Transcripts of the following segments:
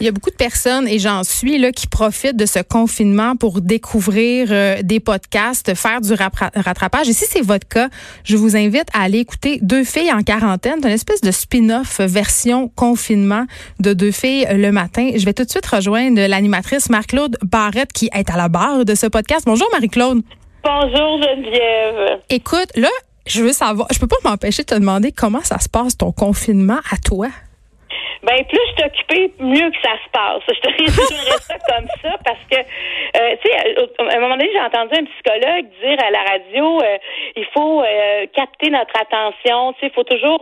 Il y a beaucoup de personnes, et j'en suis, là, qui profitent de ce confinement pour découvrir euh, des podcasts, faire du rattrapage. Et si c'est votre cas, je vous invite à aller écouter Deux filles en quarantaine. C'est une espèce de spin-off version confinement de Deux filles le matin. Je vais tout de suite rejoindre l'animatrice Marc-Claude Barrette qui est à la barre de ce podcast. Bonjour Marie-Claude. Bonjour Geneviève. Écoute, là, je veux savoir, je peux pas m'empêcher de te demander comment ça se passe ton confinement à toi? Ben plus je t'occupais, mieux que ça se passe. Je te résumerais ça comme ça parce que, euh, tu sais, à un moment donné, j'ai entendu un psychologue dire à la radio, euh, il faut euh, capter notre attention. Tu sais, il faut toujours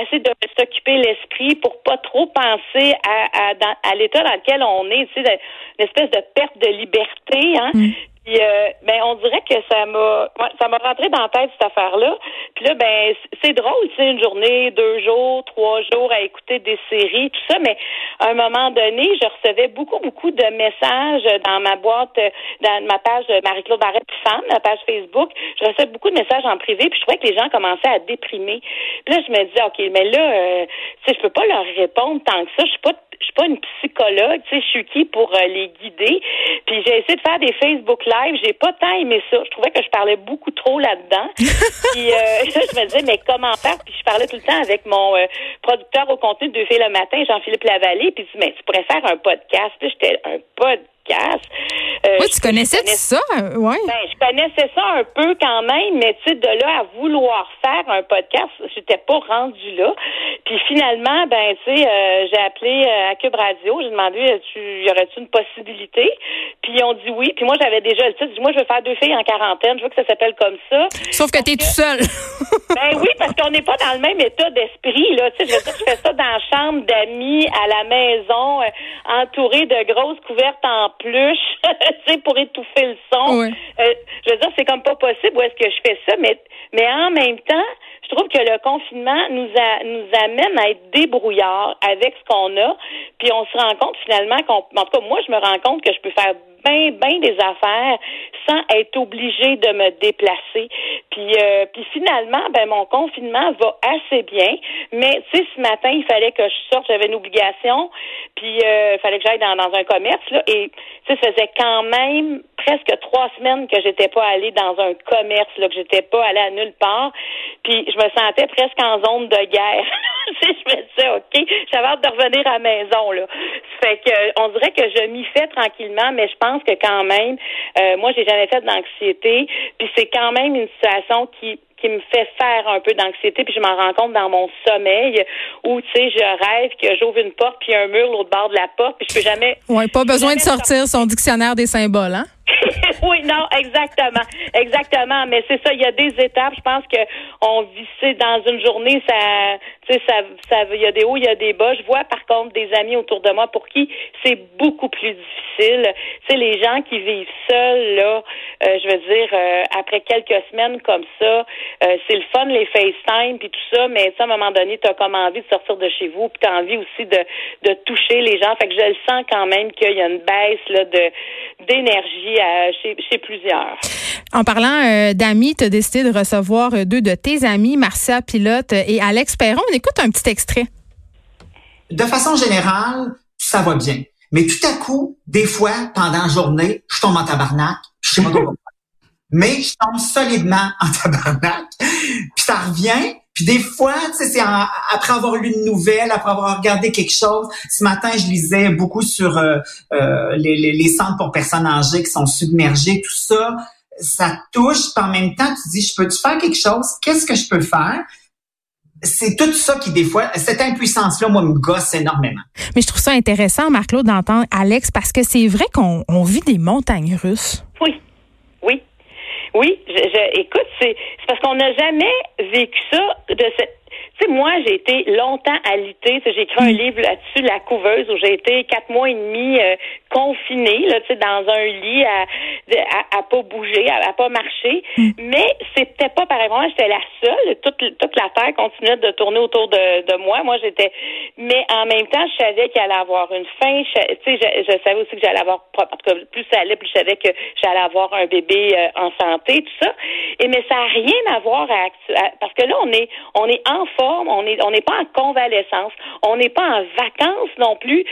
essayer de s'occuper l'esprit pour pas trop penser à, à, à l'état dans lequel on est. Tu sais, une espèce de perte de liberté. Hein? Mm. Puis euh, ben on dirait que ça m'a ça m'a rentré dans la tête cette affaire-là. Puis là, ben c'est drôle, c'est une journée, deux jours, trois jours à écouter des séries, tout ça, mais à un moment donné, je recevais beaucoup, beaucoup de messages dans ma boîte, dans ma page Marie-Claude Barrette Femme, la page Facebook. Je recevais beaucoup de messages en privé, puis je trouvais que les gens commençaient à déprimer. Puis là, je me disais, OK, mais là, euh, tu sais, je peux pas leur répondre tant que ça. Je suis pas suis pas une psychologue, tu sais, je suis qui pour euh, les guider. Puis j'ai essayé de faire des Facebook Live, j'ai pas tant aimé ça. Je trouvais que je parlais beaucoup trop là-dedans. puis euh, je me disais, mais comment faire? Puis je parlais tout le temps avec mon euh, producteur au contenu de Deux filles le matin, Jean-Philippe Lavallée, puis il dit, mais tu pourrais faire un podcast. Puis j'étais un podcast euh, oui, tu connaissais ça? Ouais. Ben, je connaissais ça un peu quand même, mais tu sais, de là à vouloir faire un podcast, j'étais pas rendu là. Puis finalement, ben, tu sais, euh, j'ai appelé euh, à Cube Radio, j'ai demandé, tu, y aurait-tu une possibilité? Puis ils ont dit oui. Puis moi, j'avais déjà le titre. Moi, je veux faire deux filles en quarantaine. Je veux que ça s'appelle comme ça. Sauf que tu es tout seul. ben oui, parce qu'on n'est pas dans le même état d'esprit, là. Tu sais, je je fais ça dans la chambre d'amis, à la maison, entouré de grosses couvertes en plus, tu sais, pour étouffer le son. Euh, je veux dire, c'est comme pas possible où est-ce que je fais ça, mais, mais en même temps, je trouve que le confinement nous a, nous amène à être débrouillards avec ce qu'on a, puis on se rend compte finalement qu'on, en tout cas, moi, je me rends compte que je peux faire bien, bien des affaires sans être obligé de me déplacer. Puis, euh, puis finalement, ben mon confinement va assez bien. Mais tu sais, ce matin, il fallait que je sorte, j'avais une obligation, puis euh, il fallait que j'aille dans, dans un commerce là, et ça faisait quand même presque trois semaines que j'étais pas allée dans un commerce, là, que j'étais pas allée à nulle part. Puis je me sentais presque en zone de guerre. je me disais, OK, j'avais hâte de revenir à la maison, là. Fait que on dirait que je m'y fais tranquillement, mais je pense que quand même, euh, moi, j'ai jamais fait d'anxiété. Puis c'est quand même une situation qui qui me fait faire un peu d'anxiété, puis je m'en rends compte dans mon sommeil où, tu sais, je rêve que j'ouvre une porte, puis un mur l'autre bord de la porte, puis je peux jamais... Oui, pas besoin de sortir son dictionnaire des symboles, hein? oui, non, exactement. Exactement. Mais c'est ça, il y a des étapes. Je pense que on vit dans une journée, ça tu sais, ça, ça, il y a des hauts, il y a des bas. Je vois par contre des amis autour de moi pour qui c'est beaucoup plus difficile. Tu sais, les gens qui vivent seuls, là, euh, je veux dire, euh, après quelques semaines comme ça, euh, c'est le fun, les FaceTime puis tout ça, mais à un moment donné, tu as comme envie de sortir de chez vous, puis tu as envie aussi de, de toucher les gens. Fait que je le sens quand même qu'il y a une baisse là, de d'énergie chez, chez plusieurs. En parlant d'amis, tu as décidé de recevoir deux de tes amis, Marcia Pilote et Alex Perron écoute un petit extrait. De façon générale, ça va bien. Mais tout à coup, des fois, pendant la journée, je tombe en tabarnak, je sais pas pourquoi. Mais je tombe solidement en tabarnak, puis ça revient, puis des fois, tu sais, c'est après avoir lu une nouvelle, après avoir regardé quelque chose. Ce matin, je lisais beaucoup sur euh, euh, les, les, les, centres pour personnes âgées qui sont submergées, tout ça. Ça touche, puis en même temps, tu dis, je peux-tu faire quelque chose? Qu'est-ce que je peux faire? c'est tout ça qui, des fois, cette impuissance-là, moi, me gosse énormément. Mais je trouve ça intéressant, Marc-Claude, d'entendre Alex, parce que c'est vrai qu'on vit des montagnes russes. Oui, oui. Oui, je, écoute, c'est parce qu'on n'a jamais vécu ça de cette tu sais, moi, j'ai été longtemps alitée. J'ai écrit un mm. livre là-dessus, La couveuse, où j'ai été quatre mois et demi euh, là, dans un lit à, à, pas bouger, à, pas marcher. Mm. Mais c'était pas pareil. Moi, j'étais la seule. Toute, toute la terre continuait de tourner autour de, de moi. Moi, j'étais. Mais en même temps, je savais qu'il allait avoir une fin. Je, je, savais aussi que j'allais avoir. En tout cas, plus ça allait, plus je savais que j'allais avoir un bébé euh, en santé, tout ça. Et mais ça n'a rien à voir à, parce que là, on est on est en forme, on est on n'est pas en convalescence, on n'est pas en vacances non plus.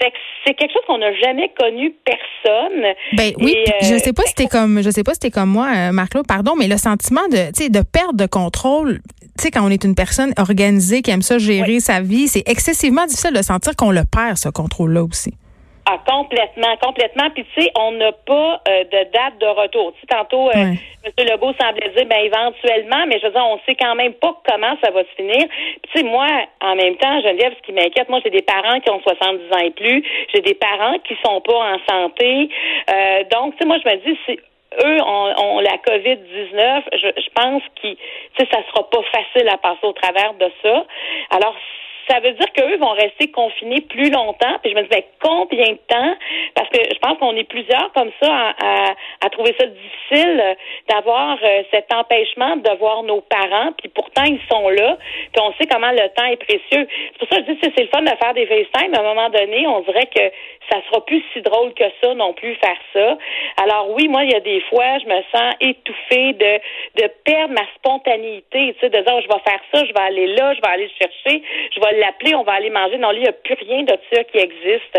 C'est c'est quelque chose qu'on n'a jamais connu personne. Ben oui, je euh, sais pas si t'es comme je sais pas si t'es comme moi, euh, Marc-Claude, pardon, mais le sentiment de tu sais de perte de contrôle tu sais, quand on est une personne organisée qui aime ça gérer sa vie, c'est excessivement difficile de sentir qu'on le perd, ce contrôle-là aussi. Ah, complètement, complètement. Puis tu sais, on n'a pas euh, de date de retour. Tu sais, tantôt, euh, M. Legault semblait dire, ben éventuellement, mais je veux dire, on sait quand même pas comment ça va se finir. Puis tu sais, moi, en même temps, Geneviève, ce qui m'inquiète, moi, j'ai des parents qui ont 70 ans et plus. J'ai des parents qui sont pas en santé. Euh, donc, tu sais, moi, je me dis, c'est eux ont, la COVID-19, je, je pense que ça sera pas facile à passer au travers de ça. Alors, ça veut dire qu'eux vont rester confinés plus longtemps. Puis je me disais, combien de temps? Parce que je pense qu'on est plusieurs comme ça à, à, trouver ça difficile d'avoir euh, cet empêchement de voir nos parents. Puis pourtant, ils sont là. Puis on sait comment le temps est précieux. C'est pour ça que je dis c'est le fun de faire des FaceTime. À un moment donné, on dirait que ça sera plus si drôle que ça non plus faire ça. Alors oui, moi, il y a des fois, je me sens étouffée de, de perdre ma spontanéité, tu sais, de dire, oh, je vais faire ça, je vais aller là, je vais aller chercher, je vais l'appeler, on va aller manger. Non, là, il n'y a plus rien de ça qui existe.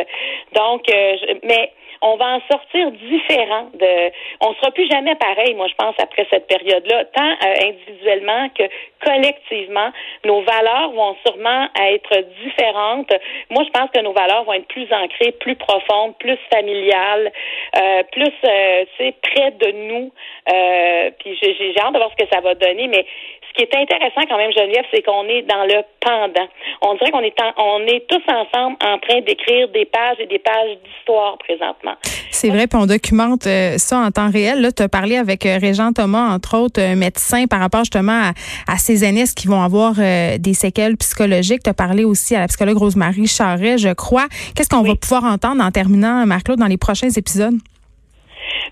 Donc, euh, mais on va en sortir différent de on sera plus jamais pareil moi je pense après cette période-là tant euh, individuellement que collectivement nos valeurs vont sûrement être différentes moi je pense que nos valeurs vont être plus ancrées plus profondes plus familiales euh, plus euh, près de nous euh, puis j'ai hâte de voir ce que ça va donner mais ce qui est intéressant quand même, Geneviève, c'est qu'on est dans le pendant. On dirait qu'on est on est tous ensemble en train d'écrire des pages et des pages d'histoire présentement. C'est vrai, puis on documente euh, ça en temps réel. Là, tu as parlé avec euh, Régent Thomas, entre autres, médecin, par rapport justement à, ces aînés qui vont avoir euh, des séquelles psychologiques? Tu as parlé aussi à la psychologue Rosemary Charret, je crois. Qu'est-ce qu'on va pouvoir entendre en terminant, Marc-Claude, dans les prochains épisodes?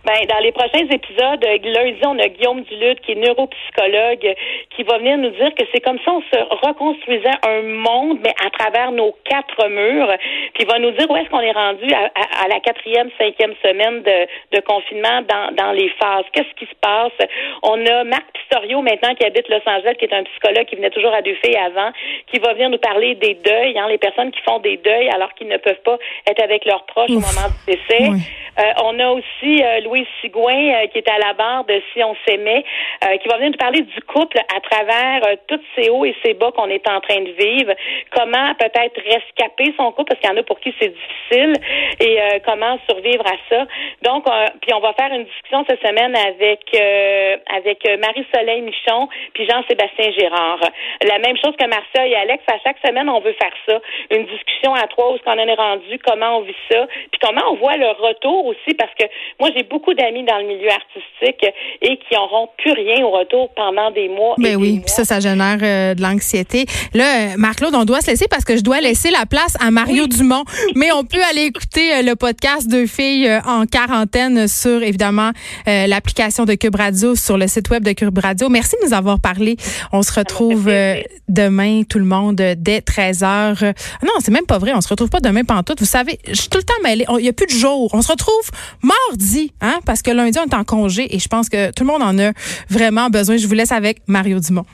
Ben, dans les prochains épisodes, euh, lundi, on a Guillaume Duluth, qui est neuropsychologue, qui va venir nous dire que c'est comme ça on se reconstruisait un monde, mais à travers nos quatre murs. Puis il va nous dire où est-ce qu'on est rendu à, la quatrième, cinquième semaine de, de confinement dans, dans les phases. Qu'est-ce qui se passe? On a Marc Pistorio maintenant qui habite Los Angeles, qui est un psychologue qui venait toujours à deux filles avant, qui va venir nous parler des deuils, hein, les personnes qui font des deuils alors qu'ils ne peuvent pas être avec leurs proches au moment du décès. Euh, on a aussi euh, Sigouin euh, qui est à la barre de Si on s'aimait, qui va venir nous parler du couple à travers tous ces hauts et ces bas qu'on est en train de vivre. Comment peut-être rescaper son couple parce qu'il y en a pour qui c'est difficile et comment survivre à ça. Donc, puis on va faire une discussion cette semaine avec avec Marie-Soleil Michon puis Jean-Sébastien Gérard. La même chose que Marcia et Alex. À chaque semaine, on veut faire ça. Une discussion à trois où ce qu'on en est rendu, comment on vit ça, puis comment on voit le retour aussi parce que moi, j'ai beaucoup d'amis dans le milieu artistique et qui n'auront plus rien au retour pendant des mois. Mais ben oui, puis ça, ça génère euh, de l'anxiété. Là, euh, Marc-Claude, on doit se laisser parce que je dois laisser la place à Mario Dumont. Mais on peut aller écouter euh, le podcast Deux filles en quarantaine sur, évidemment, l'application de Cube Radio sur le site web de Cube Radio. Merci de nous avoir parlé. On se retrouve demain, tout le monde, dès 13 h. Non, c'est même pas vrai. On se retrouve pas demain pantoute. Vous savez, je suis tout le temps mêlée. Il n'y a plus de jour. On se retrouve mardi, hein, parce que lundi, on est en congé et je pense que tout le monde en a vraiment besoin. Je vous laisse avec Mario Dumont.